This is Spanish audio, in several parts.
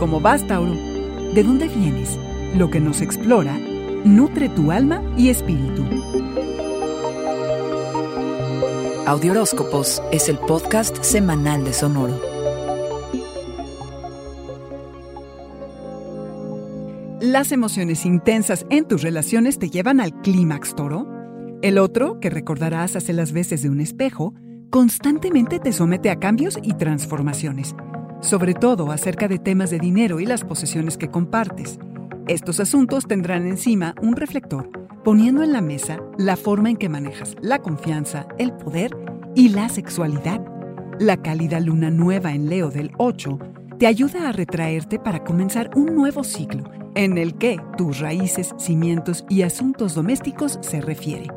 ¿Cómo vas, Tauro? ¿De dónde vienes? Lo que nos explora nutre tu alma y espíritu. Audioróscopos es el podcast semanal de Sonoro. Las emociones intensas en tus relaciones te llevan al clímax, toro. El otro, que recordarás hace las veces de un espejo, constantemente te somete a cambios y transformaciones, sobre todo acerca de temas de dinero y las posesiones que compartes. Estos asuntos tendrán encima un reflector, poniendo en la mesa la forma en que manejas la confianza, el poder y la sexualidad. La cálida luna nueva en Leo del 8 te ayuda a retraerte para comenzar un nuevo ciclo en el que tus raíces, cimientos y asuntos domésticos se refiere.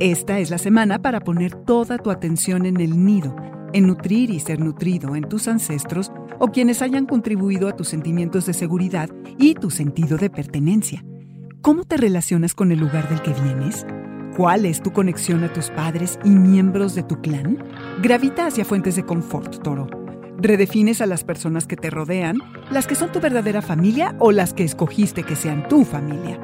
Esta es la semana para poner toda tu atención en el nido, en nutrir y ser nutrido en tus ancestros o quienes hayan contribuido a tus sentimientos de seguridad y tu sentido de pertenencia. ¿Cómo te relacionas con el lugar del que vienes? ¿Cuál es tu conexión a tus padres y miembros de tu clan? Gravita hacia fuentes de confort, toro. Redefines a las personas que te rodean, las que son tu verdadera familia o las que escogiste que sean tu familia.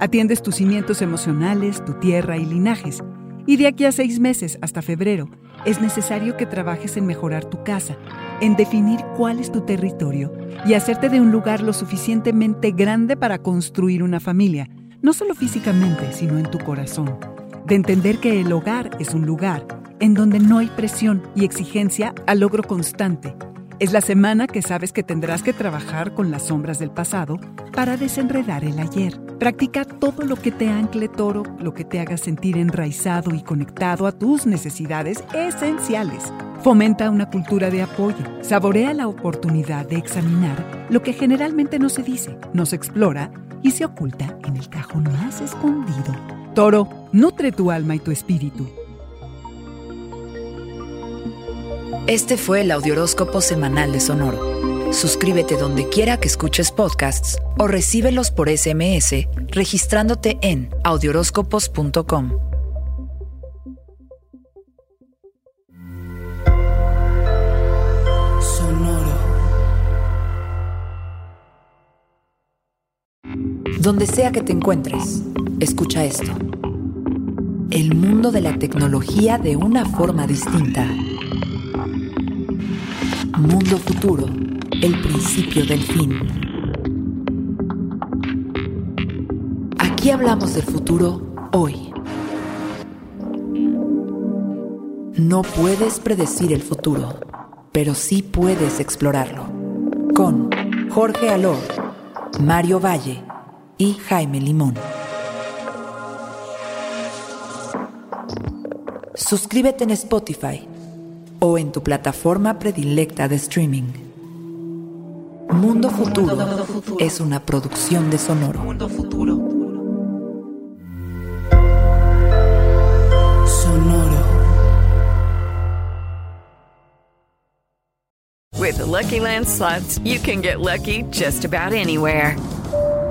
Atiendes tus cimientos emocionales, tu tierra y linajes. Y de aquí a seis meses hasta febrero, es necesario que trabajes en mejorar tu casa, en definir cuál es tu territorio y hacerte de un lugar lo suficientemente grande para construir una familia, no solo físicamente, sino en tu corazón. De entender que el hogar es un lugar en donde no hay presión y exigencia al logro constante. Es la semana que sabes que tendrás que trabajar con las sombras del pasado para desenredar el ayer. Practica todo lo que te ancle toro, lo que te haga sentir enraizado y conectado a tus necesidades esenciales. Fomenta una cultura de apoyo. Saborea la oportunidad de examinar lo que generalmente no se dice, no se explora y se oculta en el cajón más escondido. Toro, nutre tu alma y tu espíritu. Este fue el Audioróscopo Semanal de Sonoro. Suscríbete donde quiera que escuches podcasts o recíbelos por SMS registrándote en audioróscopos.com. Sonoro. Donde sea que te encuentres, escucha esto. El mundo de la tecnología de una forma distinta. Mundo futuro, el principio del fin. Aquí hablamos del futuro hoy. No puedes predecir el futuro, pero sí puedes explorarlo. Con Jorge Alor, Mario Valle y Jaime Limón. Suscríbete en Spotify o en tu plataforma predilecta de streaming. Mundo Futuro es una producción de Sonoro. Mundo futuro. Sonoro. With the Lucky Land slots, you can get lucky just about anywhere.